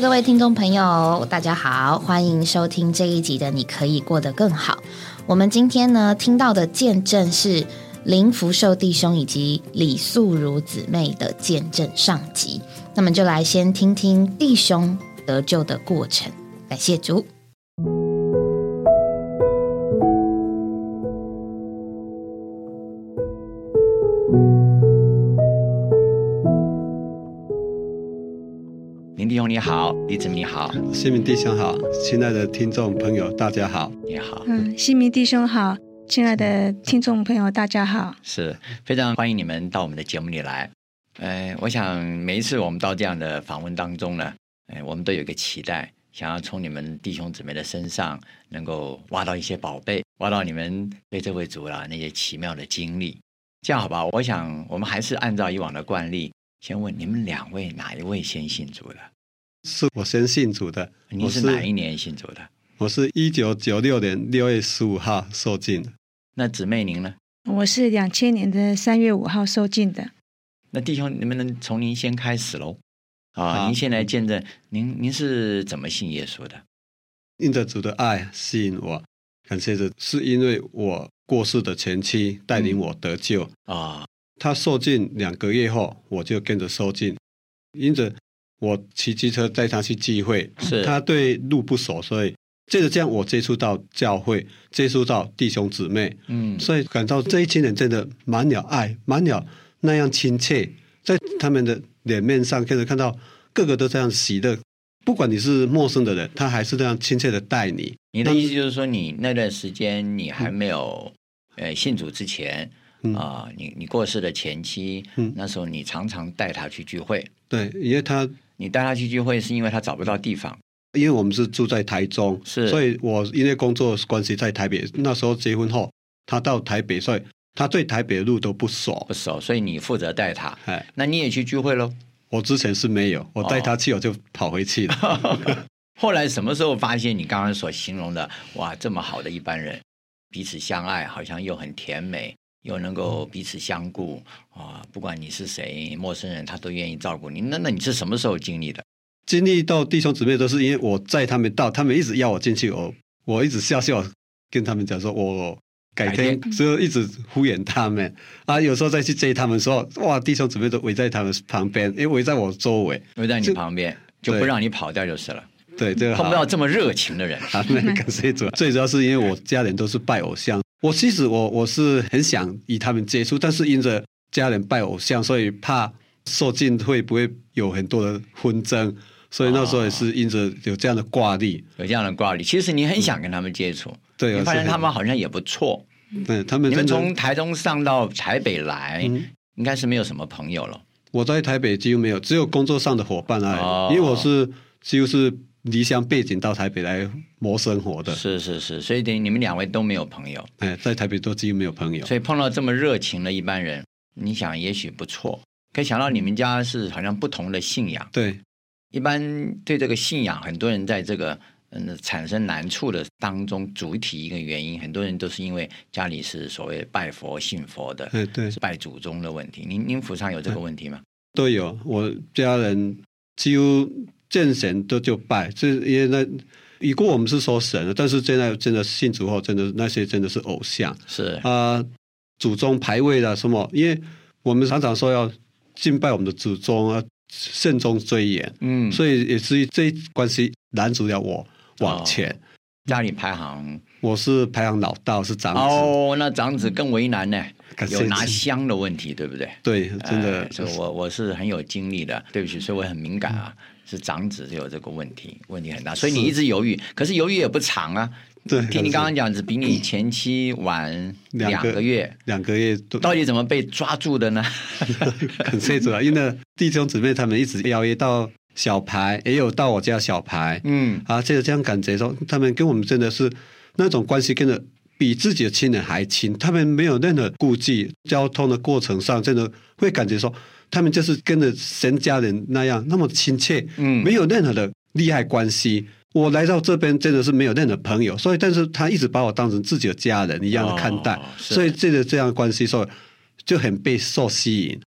各位听众朋友，大家好，欢迎收听这一集的《你可以过得更好》。我们今天呢听到的见证是林福寿弟兄以及李素如姊妹的见证上集。那么就来先听听弟兄得救的过程。感谢主。好，李子你好，新民弟兄好，亲爱的听众朋友大家好，你好，嗯，新民弟兄好，亲爱的听众朋友大家好，是非常欢迎你们到我们的节目里来。呃，我想每一次我们到这样的访问当中呢，呃，我们都有一个期待，想要从你们弟兄姊妹的身上能够挖到一些宝贝，挖到你们对这位主啦那些奇妙的经历。这样好吧？我想我们还是按照以往的惯例，先问你们两位哪一位先信主的？是我先信主的。你是哪一年信主的？我是一九九六年六月十五号受浸的。那姊妹您呢？我是两千年的三月五号受浸的。那弟兄，能不能从您先开始喽？啊，您先来见证，您您是怎么信耶稣的？因着主的爱吸引我，感谢主，是因为我过世的前妻带领我得救啊。他受浸两个月后，我就跟着受浸，因着。我骑机车带他去聚会，是。他对路不熟，所以接着这样我接触到教会，接触到弟兄姊妹，嗯，所以感到这一群人真的满了爱，满了那样亲切，在他们的脸面上可以看到个个都这样喜乐，不管你是陌生的人，他还是这样亲切的待你。你的意思就是说，你那段时间你还没有呃信主之前啊，你你过世的前妻，那时候你常常带他去聚会，对，因为他。你带他去聚会是因为他找不到地方，因为我们是住在台中，是，所以我因为工作关系在台北。那时候结婚后，他到台北，所以他对台北的路都不熟，不熟，所以你负责带他。哎，那你也去聚会喽？我之前是没有，我带他去，我就跑回去了。后来什么时候发现你刚刚所形容的哇，这么好的一般人，彼此相爱，好像又很甜美。又能够彼此相顾啊！不管你是谁，陌生人他都愿意照顾你。那那你是什么时候经历的？经历到弟兄姊妹都是因为我在他们到，他们一直要我进去，我我一直笑笑跟他们讲说，我改天，所以一直敷衍他们啊。有时候再去追他们说，哇，弟兄姊妹都围在他们旁边，因为围在我周围，围在你旁边，就不让你跑掉就是了。对，这个碰不到这么热情的人。那个最主，最主要是因为我家人都是拜偶像。我其实我我是很想与他们接触，但是因着家人拜偶像，所以怕受尽会不会有很多的纷争，所以那时候也是因着有这样的挂历，有这样的挂历。其实你很想跟他们接触，对，你发现他们好像也不错，对他们。你们从台中上到台北来，应该是没有什么朋友了。我在台北几乎没有，只有工作上的伙伴啊，因为我是几乎是。离乡背景到台北来谋生活的，是是是，所以等于你们两位都没有朋友，哎，在台北都几乎没有朋友，所以碰到这么热情的一般人，你想也许不错，可以想到你们家是好像不同的信仰，对，一般对这个信仰，很多人在这个嗯产生难处的当中，主体一个原因，很多人都是因为家里是所谓拜佛信佛的，对对，是拜祖宗的问题。您您府上有这个问题吗？都有，我家人几乎。见神都就拜，这因为那以过我们是说神，但是现在真的信主后，真的那些真的是偶像，是啊，祖宗牌位的什么？因为我们常常说要敬拜我们的祖宗啊，慎终追远，嗯，所以也是这关系拦阻了我往前。家里排行，我是排行老大，是长子。哦，那长子更为难呢，有拿香的问题，对不对？对，真的，所以我我是很有经历的，对不起，所以我很敏感啊。是长子就有这个问题，问题很大，所以你一直犹豫，可是犹豫也不长啊。对，听你刚刚讲，只比你前妻晚两个月，两个月，到底怎么被抓住的呢？很清楚啊，因为弟兄姊妹他们一直邀约到小牌，也有到我家小牌，嗯，啊，就是这样感觉说，他们跟我们真的是那种关系，跟着比自己的亲人还亲，他们没有任何顾忌，交通的过程上真的会感觉说。他们就是跟着神家人那样那么亲切，嗯，没有任何的利害关系。我来到这边真的是没有任何朋友，所以但是他一直把我当成自己的家人一样的看待，所以这个这样关系，所以就很被受吸引。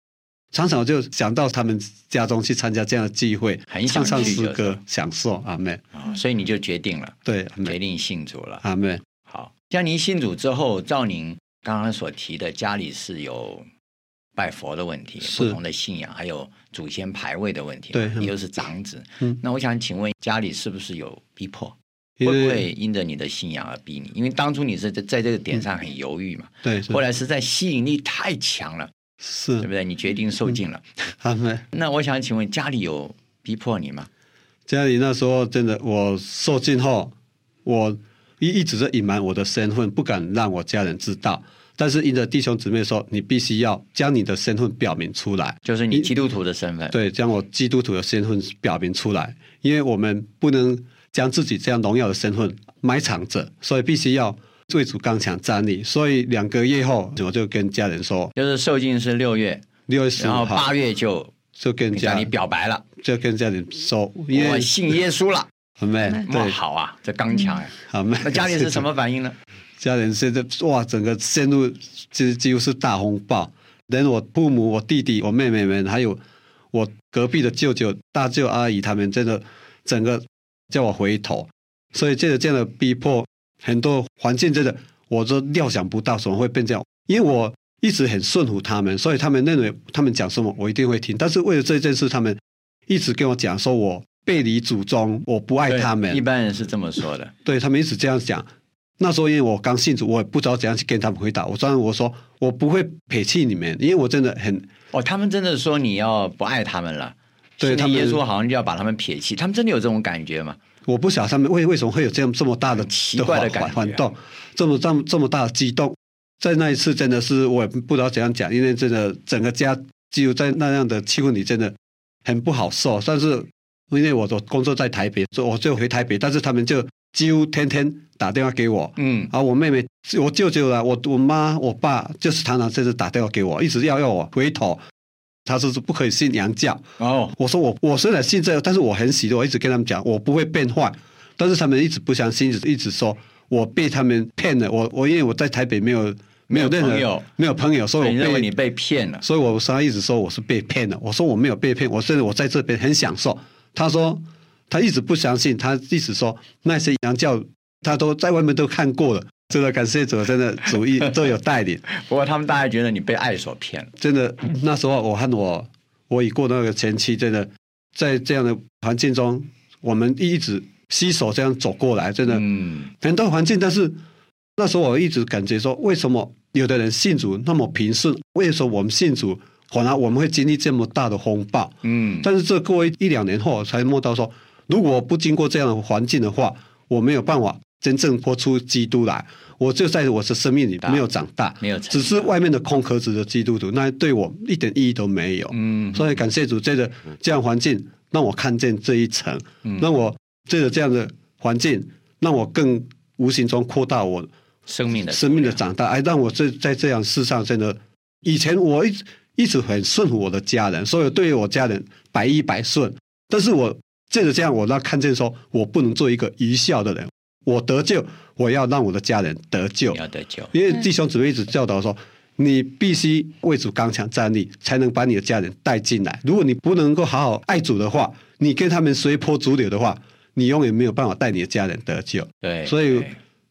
常常就想到他们家中去参加这样的聚会，唱唱诗歌，享受阿妹啊，所以你就决定了，对，决定信主了，阿妹。好，像您信主之后，照您刚刚所提的，家里是有拜佛的问题，不同的信仰，还有祖先排位的问题，对，你又是长子，嗯，那我想请问，家里是不是有逼迫？会不会因着你的信仰而逼你？因为当初你是在在这个点上很犹豫嘛，对，后来实在吸引力太强了，是对不对？你决定受尽了。那我想请问，家里有逼迫你吗？家里那时候真的，我受尽后，我一一直在隐瞒我的身份，不敢让我家人知道。但是因着弟兄姊妹说，你必须要将你的身份表明出来，就是你基督徒的身份。对，将我基督徒的身份表明出来，因为我们不能。将自己这样荣耀的身份埋藏着，所以必须要为主刚强站立。所以两个月后，我就跟家人说，就是受尽是六月，六月十号，然后八月就就跟家里表白了，就跟家里说，我信耶稣了，好没？对，好啊，这刚强哎，好没？那家里是什么反应呢？家人现在哇，整个陷入其实几乎是大风暴。连我父母、我弟弟、我妹妹们，还有我隔壁的舅舅、大舅、阿姨，他们真的整个。叫我回头，所以这个这样的逼迫，很多环境真的我都料想不到怎么会变这样。因为我一直很顺服他们，所以他们认为他们讲什么我一定会听。但是为了这件事，他们一直跟我讲说我背离祖宗，我不爱他们。一般人是这么说的，对他们一直这样讲。那时候因为我刚信主，我也不知道怎样去跟他们回答。我当然我说我不会撇弃你们，因为我真的很哦，他们真的说你要不爱他们了。对他们耶稣好像就要把他们撇弃，他们真的有这种感觉吗？我不晓得他们为为什么会有这样这么大的奇怪的感觉，这么这么这么大的激动，在那一次真的是我也不知道怎样讲，因为真的整个家几乎在那样的气氛里真的很不好受。但是因为我的工作在台北，所以我就回台北，但是他们就几乎天天打电话给我，嗯，啊，我妹妹、我舅舅啊，我我妈、我爸就是常常就是打电话给我，一直要要我回头。他说是不可以信洋教哦，我说我我虽然信这个，但是我很喜乐，我一直跟他们讲我不会变坏，但是他们一直不相信，一直一直说我被他们骗了。我我因为我在台北没有没有任何没有朋友，所以我认为你被骗了，所以我刚刚一直说我是被骗了。我说我没有被骗，我甚至我在这边很享受。他说他一直不相信，他一直说那些洋教他都在外面都看过了。真的感谢主，真的主意都有带领。不过他们大概觉得你被爱所骗了。真的，那时候我和我我已过那个前妻，真的在这样的环境中，我们一直携手这样走过来，真的很多环境。但是那时候我一直感觉说，为什么有的人信主那么平顺？为什么我们信主，反而我们会经历这么大的风暴？嗯。但是这过一两年后，才摸到说，如果不经过这样的环境的话，我没有办法。真正活出基督来，我就在我的生命里没有长大，没有，只是外面的空壳子的基督徒，那对我一点意义都没有。嗯，所以感谢主，这个这样环境让我看见这一层，让我这个这样的环境让我更无形中扩大我生命的生命的长大，哎，让我这在这样世上真的，以前我一一直很顺服我的家人，所以对于我家人百依百顺，但是我这个这样，我那看见说我不能做一个愚孝的人。我得救，我要让我的家人得救。要得救，因为弟兄姊妹一直教导说，你必须为主刚强站立，才能把你的家人带进来。如果你不能够好好爱主的话，你跟他们随波逐流的话，你永远没有办法带你的家人得救。对，所以，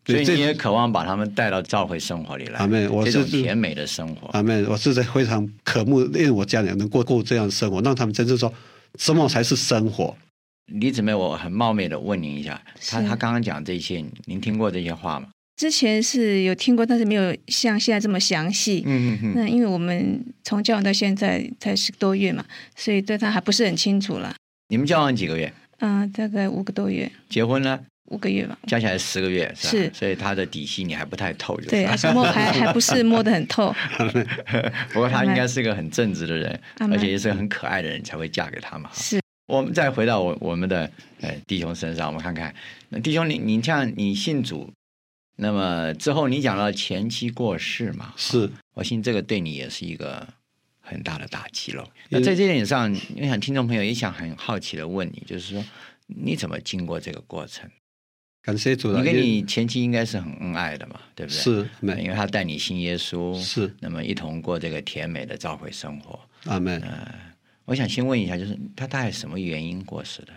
所以你也渴望把他们带到教会生活里来。阿妹，我是甜美的生活。阿妹，我是在非常渴慕，因为我家人能过过这样的生活，让他们真正说什么才是生活。李姊妹，我很冒昧的问您一下，他他刚刚讲这些，您听过这些话吗？之前是有听过，但是没有像现在这么详细。嗯嗯嗯。那因为我们从交往到现在才十个多月嘛，所以对他还不是很清楚了。你们交往几个月？嗯，大概五个多月。结婚呢？五个月吧。加起来十个月是。所以他的底细你还不太透，对，还是摸还 还不是摸得很透。不过他应该是个很正直的人，而且也是个很可爱的人，才会嫁给他嘛。是。我们再回到我我们的呃弟兄身上，我们看看那弟兄，你你像你信主，那么之后你讲到前妻过世嘛，是我信这个对你也是一个很大的打击了。那在这点上，我想听众朋友也想很好奇的问你，就是说你怎么经过这个过程？感谢主，你跟你前妻应该是很恩爱的嘛，对不对？是，因为他带你信耶稣，是那么一同过这个甜美的召会生活。阿门。我想先问一下，就是他大概什么原因过世的？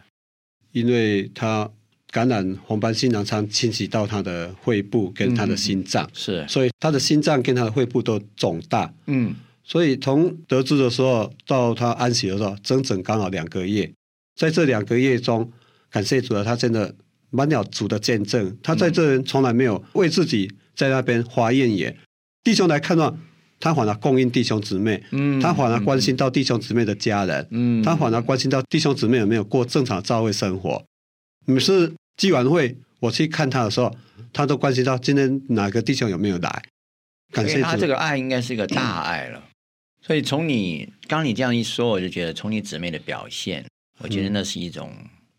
因为他感染红斑性狼疮侵袭到他的肺部跟他的心脏，是，所以他的心脏跟他的肺部都肿大。嗯，所以从得知的时候到他安息的时候，整整刚好两个月。在这两个月中，感谢主啊，他真的满了主的见证。他在这从来没有为自己在那边花怨言，弟兄来看到。他反而供应弟兄姊妹，嗯，他反而关心到弟兄姊妹的家人，嗯，他反而关心到弟兄姊妹有没有过正常教会生活。每次聚完会，我去看他的时候，他都关心到今天哪个弟兄有没有来。感谢他这个爱应该是一个大爱了。所以从你刚你这样一说，我就觉得从你姊妹的表现，我觉得那是一种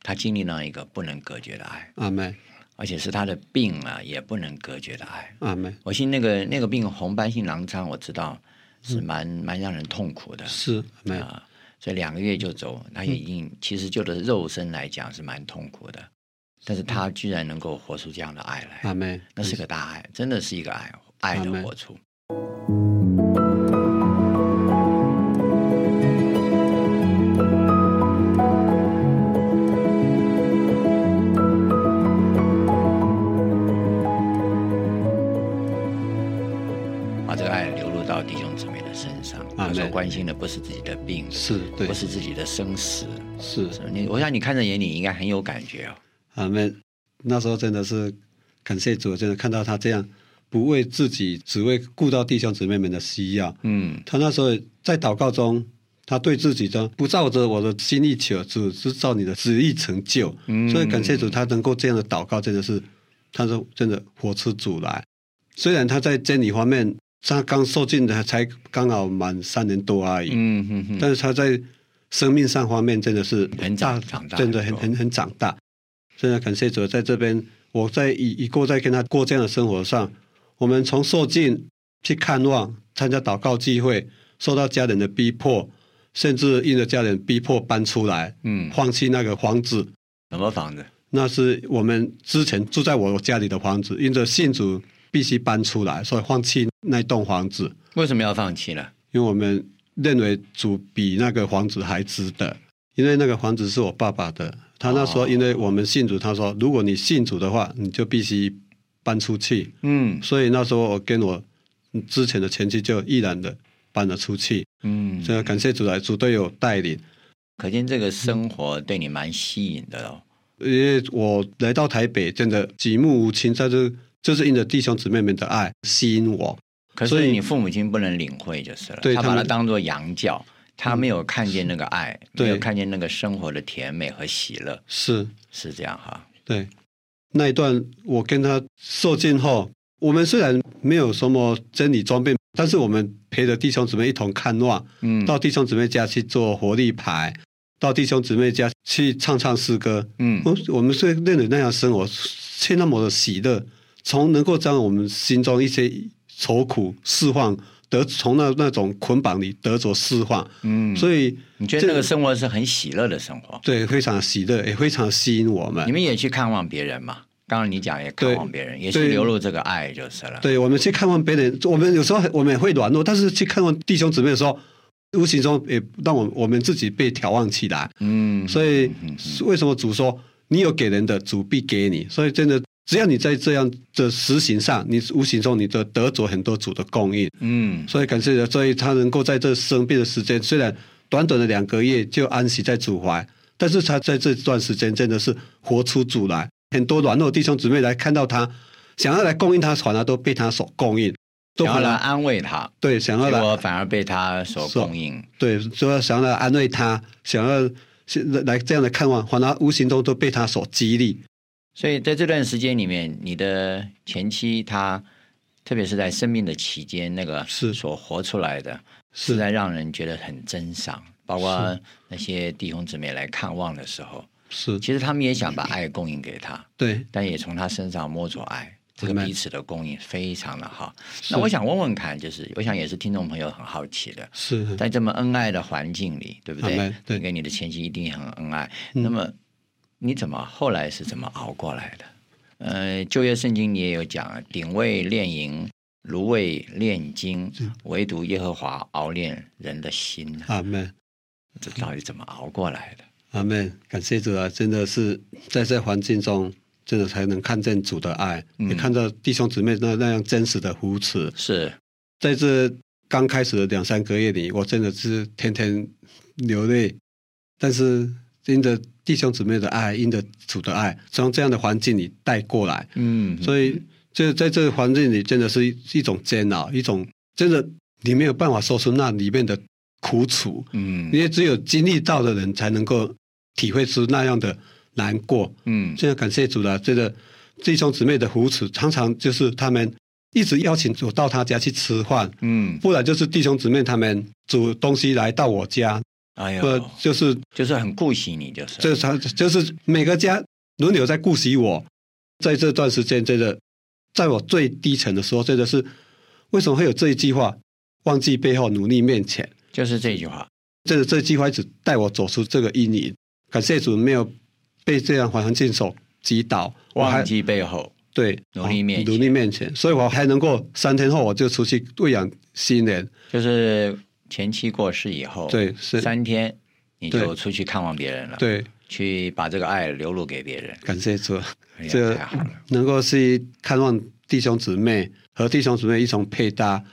他经历了一个不能隔绝的爱。阿门。而且是他的病啊，也不能隔绝的爱。阿门。我信那个那个病红斑性狼疮，我知道是蛮蛮让人痛苦的。是，啊，所以两个月就走，他已经其实就的肉身来讲是蛮痛苦的，但是他居然能够活出这样的爱来。阿门。那是个大爱，真的是一个爱，爱的活出。关心的不是自己的病，是对，不是自己的生死，是你。我想你看在眼里，应该很有感觉哦。阿门。那时候真的是感谢主，真的看到他这样不为自己，只为顾到弟兄姊妹们的需要。嗯，他那时候在祷告中，他对自己说：“不照着我的心意求，只是照你的旨意成就。”嗯，所以感谢主，他能够这样的祷告，真的是他说真的活出主来。虽然他在真理方面。他刚受尽的才刚好满三年多而已，嗯嗯嗯，但是他在生命上方面真的是很大，真的很很很长大。真的感谢主，在这边我在一一过在跟他过这样的生活上，我们从受尽去看望、参加祷告聚会，受到家人的逼迫，甚至因着家人逼迫搬出来，嗯，放弃那个房子。什么房子？那是我们之前住在我家里的房子，因着信主。必须搬出来，所以放弃那栋房子。为什么要放弃呢？因为我们认为主比那个房子还值得。因为那个房子是我爸爸的，他那时候因为我们信主，他说如果你信主的话，你就必须搬出去。嗯，所以那时候我跟我之前的前妻就毅然的搬了出去。嗯，所以感谢主来，主都有带领。可见这个生活对你蛮吸引的哦。因为我来到台北，真的举目无亲，在这。就是因着弟兄姊妹们的爱吸引我，可是你父母亲不能领会就是了。他把它当做洋教，他没有看见那个爱，没有看见那个生活的甜美和喜乐。是是这样哈。对，那一段我跟他受尽后，我们虽然没有什么真理装备，但是我们陪着弟兄姊妹一同看望，嗯，到弟兄姊妹家去做活力牌，到弟兄姊妹家去唱唱诗歌，嗯，我我们是认为那样生活却那么的喜乐。从能够将我们心中一些愁苦释放，得从那那种捆绑里得着释放。嗯，所以你觉得那个生活是很喜乐的生活？对，非常喜乐，也非常吸引我们。你们也去看望别人嘛？刚刚你讲也看望别人，也是流露这个爱就是了。对，我们去看望别人，我们有时候我们也会软弱，但是去看望弟兄姊妹的时候，无形中也让我我们自己被眺望起来。嗯，所以为什么主说你有给人的，主必给你？所以真的。只要你在这样的实行上，你无形中你就得着很多主的供应，嗯，所以感谢，所以他能够在这生病的时间，虽然短短的两个月就安息在主怀，但是他在这段时间真的是活出主来，很多软弱弟兄姊妹来看到他，想要来供应他，反而都被他所供应，想要来。安慰他，对，想要来反而被他所供应，对，说想要来安慰他，想要来这样的看望，反而无形中都被他所激励。所以在这段时间里面，你的前妻她，特别是在生命的期间，那个是所活出来的，是在让人觉得很珍赏。包括那些弟兄姊妹来看望的时候，是其实他们也想把爱供应给他，对，但也从他身上摸着爱，这个彼此的供应非常的好。那我想问问看，就是我想也是听众朋友很好奇的，是在这么恩爱的环境里，对不对？对，跟你的前妻一定很恩爱。那么。你怎么后来是怎么熬过来的？呃，旧约圣经你也有讲，鼎位炼银，芦苇炼金，唯独耶和华熬炼人的心。阿门。这到底怎么熬过来的？阿门。感谢主啊！真的是在这环境中，真的才能看见主的爱，也看到弟兄姊妹那那样真实的扶持。是在这刚开始的两三个月里，我真的是天天流泪，但是因着弟兄姊妹的爱，因着主的爱，从这样的环境里带过来。嗯，所以。就在这个环境里，真的是一种煎熬，一种真的你没有办法说出那里面的苦楚。嗯，因为只有经历到的人才能够体会出那样的难过。嗯，现在感谢主了，这个弟兄姊妹的扶持，常常就是他们一直邀请我到他家去吃饭。嗯，不然就是弟兄姊妹他们煮东西来到我家。哎呀，就是就是很顾惜你，就是就是他就是每个家轮流在顾惜我，在这段时间真的。在我最低层的时候，真的是为什么会有这一句话？忘记背后，努力面前，就是这句话。这这句话一直带我走出这个阴影。感谢主，没有被这样环境所击倒。忘记背后，对，努力面努力面前，所以我还能够三天后我就出去喂养新人。就是前妻过世以后，对，是。三天你就出去看望别人了。对。去把这个爱流露给别人，感谢主，这能够是看望弟兄姊妹和弟兄姊妹一同配搭，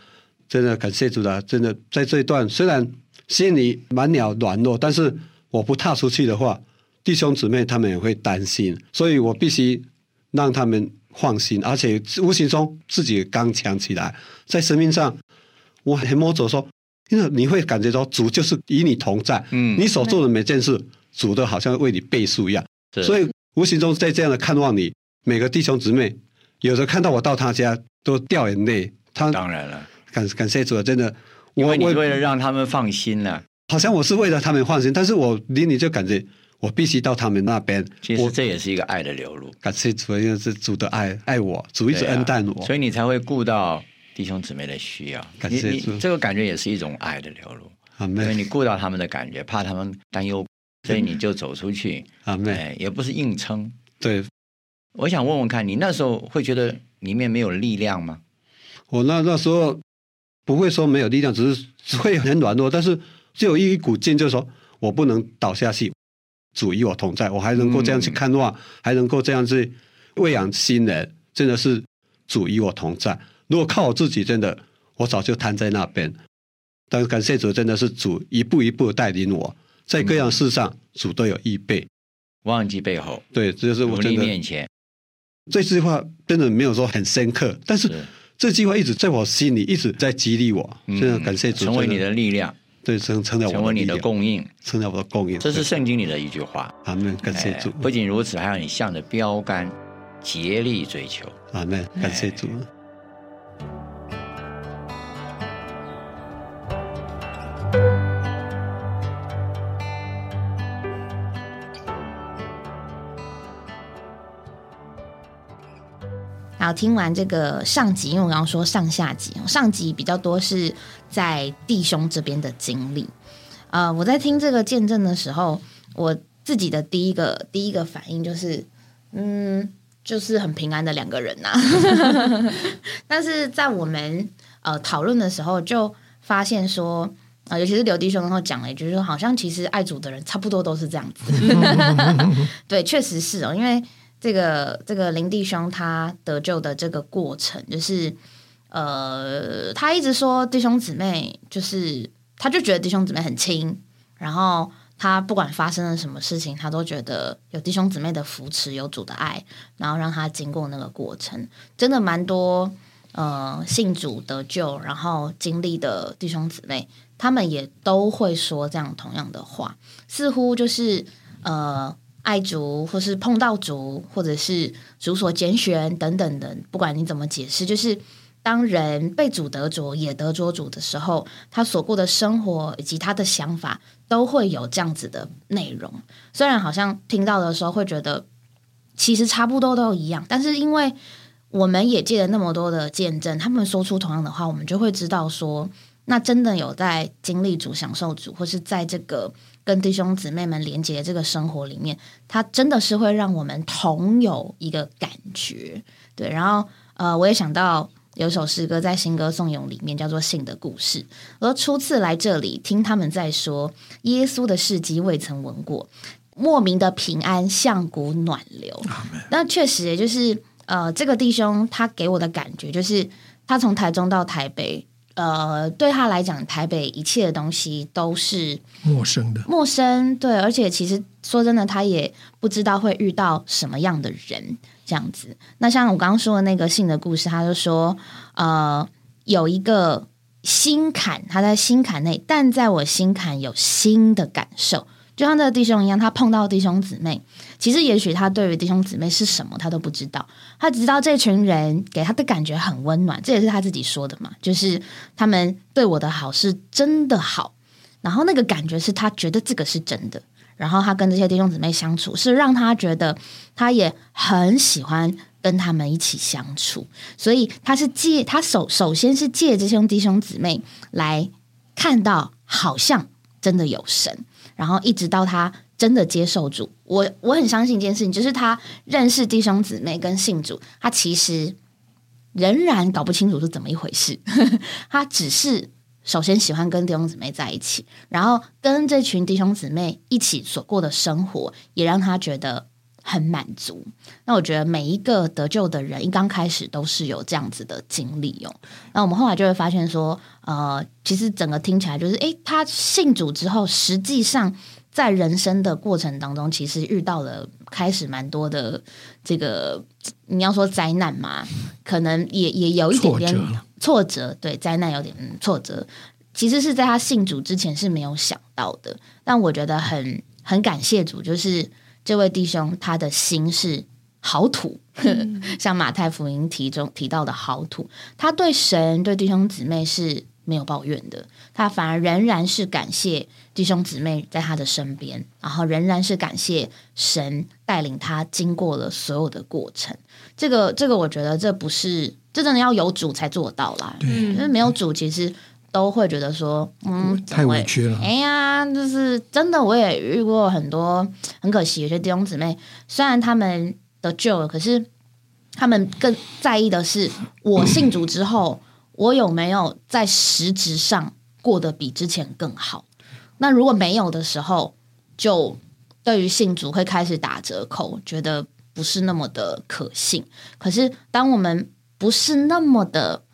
真的感谢主的，真的在这一段虽然心里满了软弱，但是我不踏出去的话，弟兄姊妹他们也会担心，所以我必须让他们放心，而且无形中自己刚强起来，在生命上我很摸着说，因为你会感觉到主就是与你同在，嗯，你所做的每件事。主都好像为你背书一样，所以无形中在这样的看望你，每个弟兄姊妹，有时候看到我到他家都掉眼泪。他当然了，感感谢主，真的，我为你为了让他们放心呢，好像我是为了他们放心，但是我离你就感觉我必须到他们那边。其实这也是一个爱的流露。感谢主，因为是主的爱爱我，主一直恩待我，所以你才会顾到弟兄姊妹的需要。感谢主，这个感觉也是一种爱的流露。因为你顾到他们的感觉，怕他们担忧。所以你就走出去，哎，也不是硬撑。对，我想问问看你那时候会觉得里面没有力量吗？我那那时候不会说没有力量，只是只会很软弱，但是就有一股劲，就是说我不能倒下去，主与我同在，我还能够这样去看望，还能够这样去喂养新人，真的是主与我同在。如果靠我自己，真的我早就瘫在那边。但是感谢主，真的是主一步一步带领我。在各样事上，主都有预备。忘记背后，对，这就是我真的。面前，这句话真的没有说很深刻，但是这句话一直在我心里，一直在激励我。真的感谢主，成为你的力量，对，成成了我成为你的供应，成了我的供应。这是圣经里的一句话。阿门，感谢主。不仅如此，还要你向着标杆竭力追求。阿门，感谢主。好，听完这个上集，因为我刚刚说上下集，上集比较多是在弟兄这边的经历。呃，我在听这个见证的时候，我自己的第一个第一个反应就是，嗯，就是很平安的两个人呐。但是在我们呃讨论的时候，就发现说，啊，尤其是刘弟兄，然后讲了一句，说好像其实爱主的人差不多都是这样子。对，确实是哦，因为。这个这个林弟兄他得救的这个过程，就是呃，他一直说弟兄姊妹，就是他就觉得弟兄姊妹很亲，然后他不管发生了什么事情，他都觉得有弟兄姊妹的扶持，有主的爱，然后让他经过那个过程，真的蛮多呃信主得救，然后经历的弟兄姊妹，他们也都会说这样同样的话，似乎就是呃。爱主，或是碰到主，或者是主所拣选等等的，不管你怎么解释，就是当人被主得着，也得着主的时候，他所过的生活以及他的想法，都会有这样子的内容。虽然好像听到的时候会觉得，其实差不多都一样，但是因为我们也借了那么多的见证，他们说出同样的话，我们就会知道说，那真的有在经历主、享受主，或是在这个。跟弟兄姊妹们连接这个生活里面，它真的是会让我们同有一个感觉，对。然后，呃，我也想到，有首诗歌在新歌颂咏里面叫做《信的故事》，而初次来这里听他们在说耶稣的事迹未曾闻过，莫名的平安像股暖流。那确实也就是呃，这个弟兄他给我的感觉就是他从台中到台北。呃，对他来讲，台北一切的东西都是陌生的，陌生。对，而且其实说真的，他也不知道会遇到什么样的人这样子。那像我刚刚说的那个信的故事，他就说，呃，有一个心坎，他在心坎内，但在我心坎有新的感受。就像这个弟兄一样，他碰到弟兄姊妹，其实也许他对于弟兄姊妹是什么，他都不知道。他只知道这群人给他的感觉很温暖，这也是他自己说的嘛，就是他们对我的好是真的好。然后那个感觉是他觉得这个是真的。然后他跟这些弟兄姊妹相处，是让他觉得他也很喜欢跟他们一起相处。所以他是借他首首先是借这些弟兄姊妹来看到，好像真的有神。然后一直到他真的接受主，我我很相信一件事情，就是他认识弟兄姊妹跟信主，他其实仍然搞不清楚是怎么一回事。他只是首先喜欢跟弟兄姊妹在一起，然后跟这群弟兄姊妹一起所过的生活，也让他觉得很满足。那我觉得每一个得救的人一刚开始都是有这样子的经历哦。那我们后来就会发现说。呃，其实整个听起来就是，诶，他信主之后，实际上在人生的过程当中，其实遇到了开始蛮多的这个，你要说灾难嘛，可能也也有一点点挫折，对，灾难有点挫折。其实是在他信主之前是没有想到的，但我觉得很很感谢主，就是这位弟兄他的心是好土，像马太福音提中提到的好土，他对神对弟兄姊妹是。没有抱怨的，他反而仍然是感谢弟兄姊妹在他的身边，然后仍然是感谢神带领他经过了所有的过程。这个，这个，我觉得这不是，这真的要有主才做到啦。嗯因为没有主，其实都会觉得说，嗯，太委屈了。哎呀，就是真的，我也遇过很多，很可惜，有些弟兄姊妹虽然他们得救了，可是他们更在意的是我信主之后。我有没有在实质上过得比之前更好？那如果没有的时候，就对于信主会开始打折扣，觉得不是那么的可信。可是，当我们不是那么的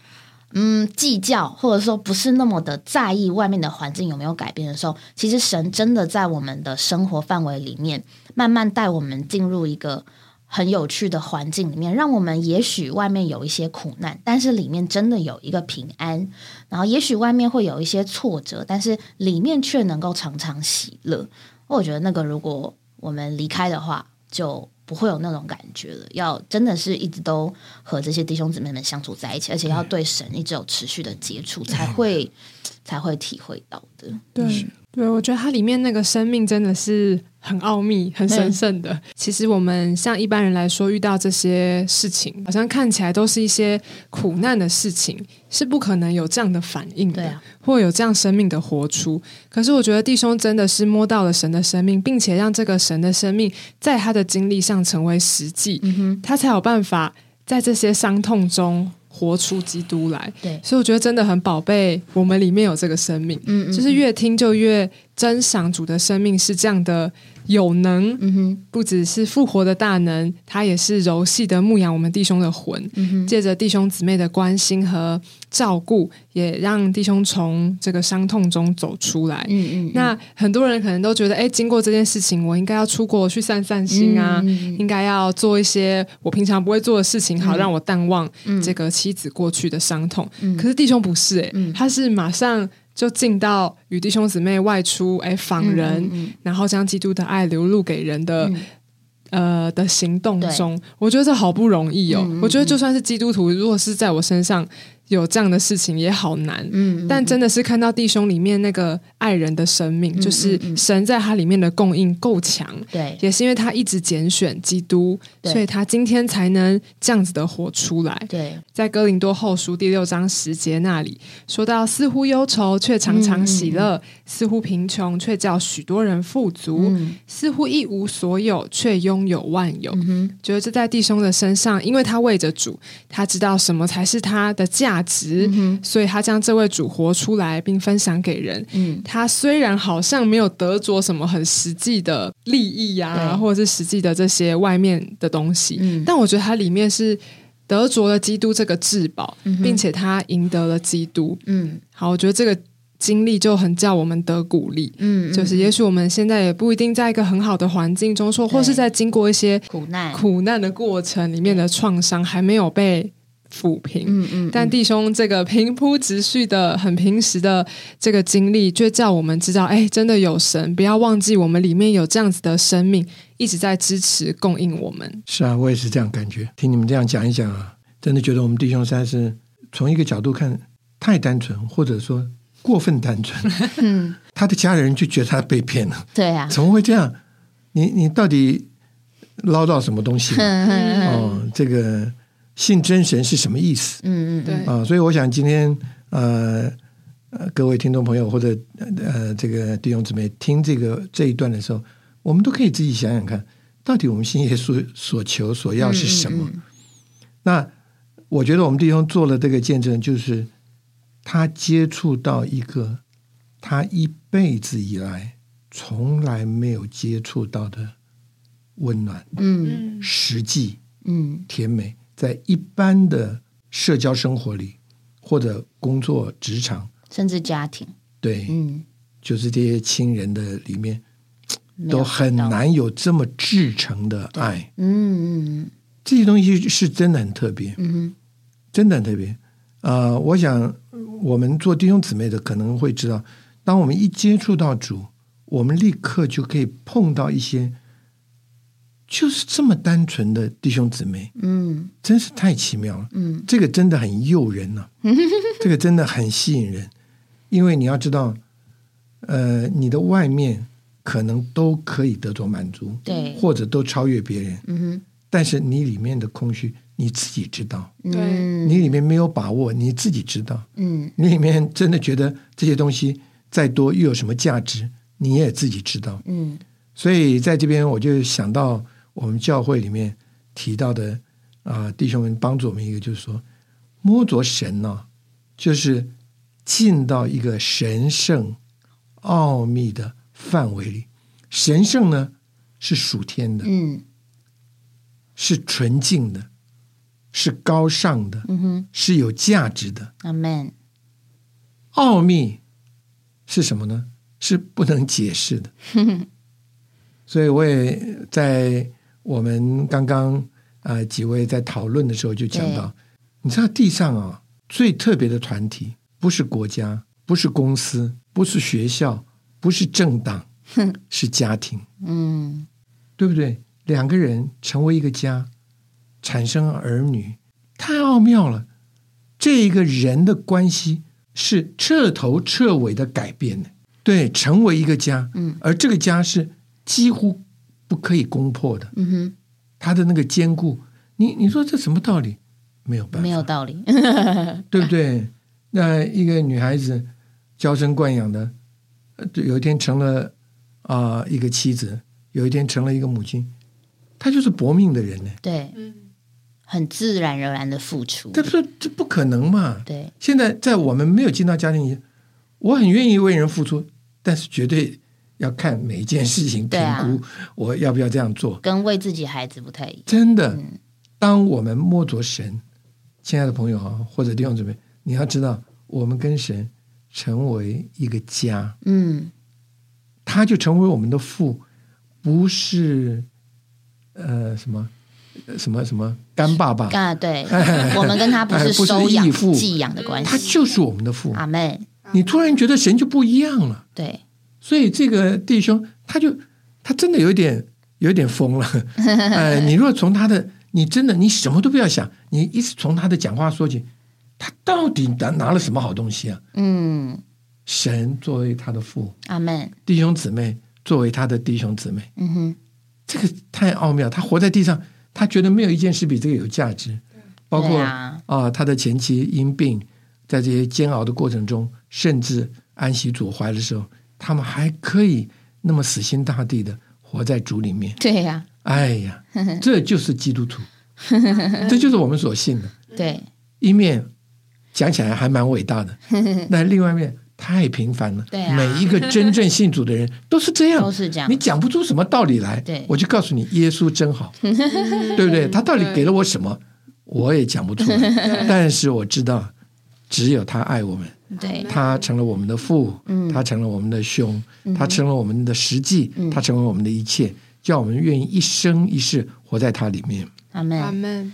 嗯计较，或者说不是那么的在意外面的环境有没有改变的时候，其实神真的在我们的生活范围里面，慢慢带我们进入一个。很有趣的环境里面，让我们也许外面有一些苦难，但是里面真的有一个平安。然后也许外面会有一些挫折，但是里面却能够常常喜乐。我觉得那个如果我们离开的话，就不会有那种感觉了。要真的是一直都和这些弟兄姊妹们相处在一起，而且要对神一直有持续的接触，才会才会体会到的。对。对，我觉得它里面那个生命真的是很奥秘、很神圣的。其实我们像一般人来说，遇到这些事情，好像看起来都是一些苦难的事情，是不可能有这样的反应的，或有这样生命的活出。可是我觉得弟兄真的是摸到了神的生命，并且让这个神的生命在他的经历上成为实际，他才有办法在这些伤痛中。活出基督来，对，所以我觉得真的很宝贝，我们里面有这个生命，嗯，就是越听就越珍赏主的生命是这样的。有能，嗯哼，不只是复活的大能，他也是柔细的牧养我们弟兄的魂。借着弟兄姊妹的关心和照顾，也让弟兄从这个伤痛中走出来。嗯嗯。那很多人可能都觉得，哎，经过这件事情，我应该要出国去散散心啊，应该要做一些我平常不会做的事情，好让我淡忘这个妻子过去的伤痛。可是弟兄不是，哎，他是马上。就进到与弟兄姊妹外出，哎，访人，然后将基督的爱流露给人的，呃的行动中，我觉得这好不容易哦。我觉得就算是基督徒，如果是在我身上有这样的事情也好难，嗯，但真的是看到弟兄里面那个爱人的生命，就是神在他里面的供应够强，对，也是因为他一直拣选基督，所以他今天才能这样子的活出来。对，在哥林多后书第六章十节那里说到，似乎忧愁却常常喜乐，似乎贫穷却叫许多人富足，似乎一无所有却拥有万有。觉得这在弟兄的身上，因为他为着主，他知道什么才是他的价。价值，所以他将这位主活出来，并分享给人。嗯，他虽然好像没有得着什么很实际的利益呀，或者是实际的这些外面的东西，嗯，但我觉得它里面是得着了基督这个至宝，并且他赢得了基督。嗯，好，我觉得这个经历就很叫我们得鼓励。嗯，就是也许我们现在也不一定在一个很好的环境中，说或是在经过一些苦难苦难的过程里面的创伤还没有被。抚平，嗯嗯，但弟兄这个平铺直叙的、很平时的这个经历，就叫我们知道，哎，真的有神，不要忘记我们里面有这样子的生命，一直在支持、供应我们。是啊，我也是这样感觉。听你们这样讲一讲啊，真的觉得我们弟兄三是从一个角度看太单纯，或者说过分单纯。嗯，他的家人就觉得他被骗了。对啊，怎么会这样？你你到底捞到什么东西？哦，这个。信真神是什么意思？嗯嗯，对啊，所以我想今天呃呃各位听众朋友或者呃这个弟兄姊妹听这个这一段的时候，我们都可以自己想想看，到底我们信耶稣所求所要是什么？那我觉得我们弟兄做了这个见证，就是他接触到一个他一辈子以来从来没有接触到的温暖，嗯，实际，嗯，甜美。在一般的社交生活里，或者工作职场，甚至家庭，对，嗯，就是这些亲人的里面，都很难有这么至诚的爱。嗯嗯，这些东西是真的很特别，嗯真的很特别。啊，我想我们做弟兄姊妹的可能会知道，当我们一接触到主，我们立刻就可以碰到一些。就是这么单纯的弟兄姊妹，嗯，真是太奇妙了，嗯，这个真的很诱人呐，这个真的很吸引人，因为你要知道，呃，你的外面可能都可以得着满足，对，或者都超越别人，嗯哼，但是你里面的空虚你自己知道，对，你里面没有把握你自己知道，嗯，你里面真的觉得这些东西再多又有什么价值，你也自己知道，嗯，所以在这边我就想到。我们教会里面提到的啊，弟兄们帮助我们一个，就是说摸着神呢，就是进到一个神圣奥秘的范围里。神圣呢是属天的，嗯，是纯净的，是高尚的，嗯哼，是有价值的。阿门。奥秘是什么呢？是不能解释的。所以我也在。我们刚刚啊几位在讨论的时候就讲到，你知道地上啊最特别的团体不是国家，不是公司，不是学校，不是政党，是家庭。嗯，对不对？两个人成为一个家，产生儿女，太奥妙了。这一个人的关系是彻头彻尾的改变的，对，成为一个家。嗯，而这个家是几乎。不可以攻破的，嗯哼，他的那个坚固，你你说这什么道理？没有办法，没有道理，对不对？那一个女孩子娇生惯养的，有一天成了啊一个妻子，有一天成了一个母亲，她就是搏命的人呢。对，嗯，很自然而然的付出，这不这不可能嘛？对，现在在我们没有进到家庭里，我很愿意为人付出，但是绝对。要看每一件事情评估，我要不要这样做？跟为自己孩子不太一样。真的，当我们摸着神，亲爱的朋友啊，或者弟兄姊妹，你要知道，我们跟神成为一个家，嗯，他就成为我们的父，不是呃什么什么什么干爸爸啊？对，我们跟他不是收养、寄养的关系，他就是我们的父。阿妹，你突然觉得神就不一样了，对。所以这个弟兄，他就他真的有点有点疯了。哎，你若从他的，你真的你什么都不要想，你一直从他的讲话说起，他到底拿拿了什么好东西啊？嗯，神作为他的父，阿门。弟兄姊妹作为他的弟兄姊妹，嗯哼，这个太奥妙。他活在地上，他觉得没有一件事比这个有价值。包括啊，他的前妻因病，在这些煎熬的过程中，甚至安息主怀的时候，他们还可以那么死心塌地的活在主里面。对呀，哎呀，这就是基督徒，这就是我们所信的。对，一面讲起来还蛮伟大的，那另外一面太平凡了。对，每一个真正信主的人都是这样，都是这样。你讲不出什么道理来。对，我就告诉你，耶稣真好，对不对？他到底给了我什么？我也讲不出来，但是我知道，只有他爱我们，对，他成了我们的父，他成了我们的兄，他成了我们的实际，他成为我们的一切，叫我们愿意一生一世活在他里面。阿门，阿门。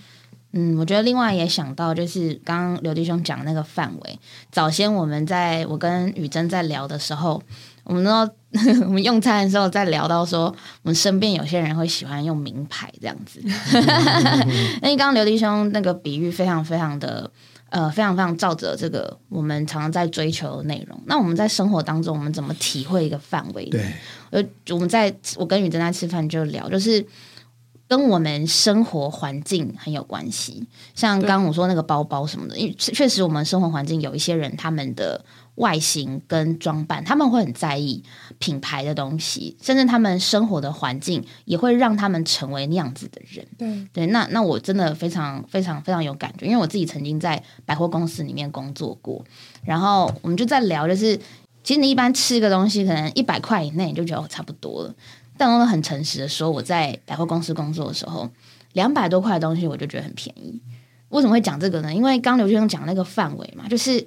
嗯，我觉得另外也想到，就是刚刚刘弟兄讲那个范围，早先我们在我跟雨珍在聊的时候。我们都 我们用餐的时候在聊到说，我们身边有些人会喜欢用名牌这样子。因为刚刚刘弟兄那个比喻非常非常的呃非常非常照着这个我们常常在追求的内容。那我们在生活当中，我们怎么体会一个范围？对，呃，我们在我跟雨珍在吃饭就聊，就是跟我们生活环境很有关系。像刚刚我说那个包包什么的，因为确实我们生活环境有一些人他们的。外形跟装扮，他们会很在意品牌的东西，甚至他们生活的环境也会让他们成为那样子的人。对对，那那我真的非常非常非常有感觉，因为我自己曾经在百货公司里面工作过，然后我们就在聊，就是其实你一般吃一个东西，可能一百块以内你就觉得差不多了，但我很诚实的说，我在百货公司工作的时候，两百多块的东西我就觉得很便宜。为什么会讲这个呢？因为刚刘先生讲那个范围嘛，就是。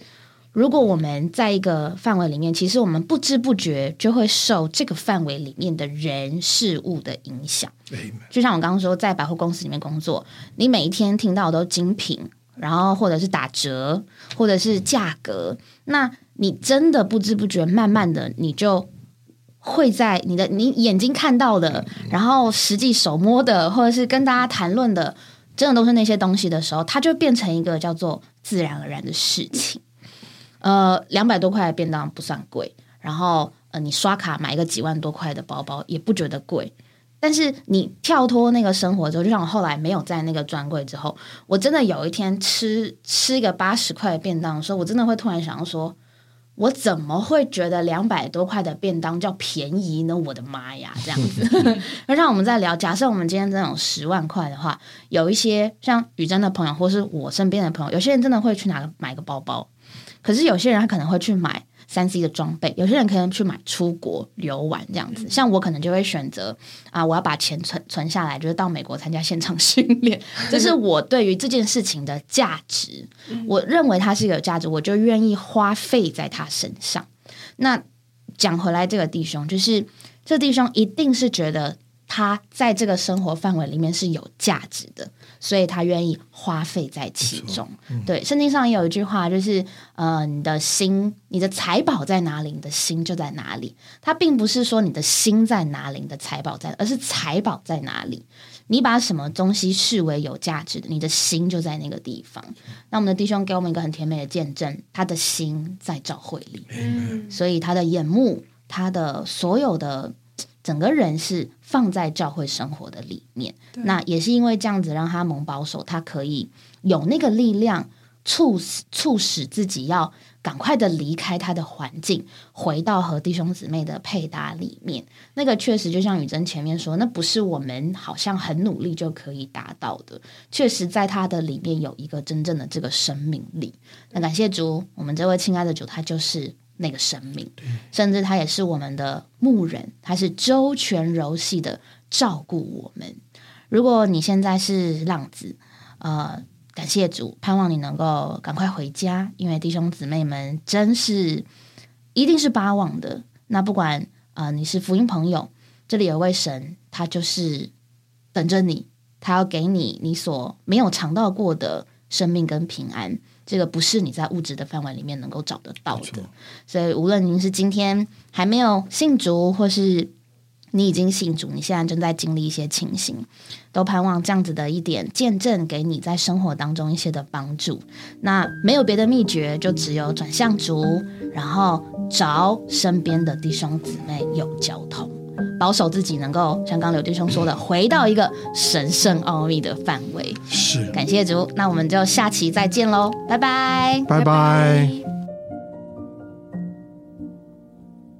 如果我们在一个范围里面，其实我们不知不觉就会受这个范围里面的人事物的影响。就像我刚刚说，在百货公司里面工作，你每一天听到的都精品，然后或者是打折，或者是价格，那你真的不知不觉，慢慢的，你就会在你的你眼睛看到的，然后实际手摸的，或者是跟大家谈论的，真的都是那些东西的时候，它就变成一个叫做自然而然的事情。呃，两百多块的便当不算贵，然后呃，你刷卡买一个几万多块的包包也不觉得贵，但是你跳脱那个生活之后，就像我后来没有在那个专柜之后，我真的有一天吃吃一个八十块的便当的时候，我真的会突然想要说，我怎么会觉得两百多块的便当叫便宜呢？我的妈呀，这样子。那让我们再聊，假设我们今天真的有十万块的话，有一些像雨珍的朋友，或是我身边的朋友，有些人真的会去拿个买个包包。可是有些人他可能会去买三 C 的装备，有些人可能去买出国游玩这样子。像我可能就会选择啊，我要把钱存存下来，就是到美国参加现场训练。这是我对于这件事情的价值，我认为它是有价值，我就愿意花费在他身上。那讲回来，这个弟兄就是这弟兄一定是觉得他在这个生活范围里面是有价值的。所以他愿意花费在其中。对，圣经上也有一句话，就是呃，你的心，你的财宝在哪里，你的心就在哪里。它并不是说你的心在哪里，你的财宝在，而是财宝在哪里。你把什么东西视为有价值的，你的心就在那个地方。那我们的弟兄给我们一个很甜美的见证，他的心在教会里，所以他的眼目，他的所有的。整个人是放在教会生活的里面，那也是因为这样子让他蒙保守，他可以有那个力量促使促使自己要赶快的离开他的环境，回到和弟兄姊妹的配搭里面。那个确实就像雨珍前面说，那不是我们好像很努力就可以达到的。确实，在他的里面有一个真正的这个生命力。那感谢主，我们这位亲爱的主，他就是。那个生命，甚至他也是我们的牧人，他是周全柔细的照顾我们。如果你现在是浪子，呃，感谢主，盼望你能够赶快回家，因为弟兄姊妹们真是一定是巴望的。那不管呃你是福音朋友，这里有位神，他就是等着你，他要给你你所没有尝到过的生命跟平安。这个不是你在物质的范围里面能够找得到的，所以无论您是今天还没有信主，或是你已经信主，你现在正在经历一些情形，都盼望这样子的一点见证，给你在生活当中一些的帮助。那没有别的秘诀，就只有转向主，然后找身边的弟兄姊妹有交通，保守自己能够像刚刘弟兄说的，回到一个神圣奥秘的范围。是，感谢主，那我们就下期再见喽，拜拜，拜拜。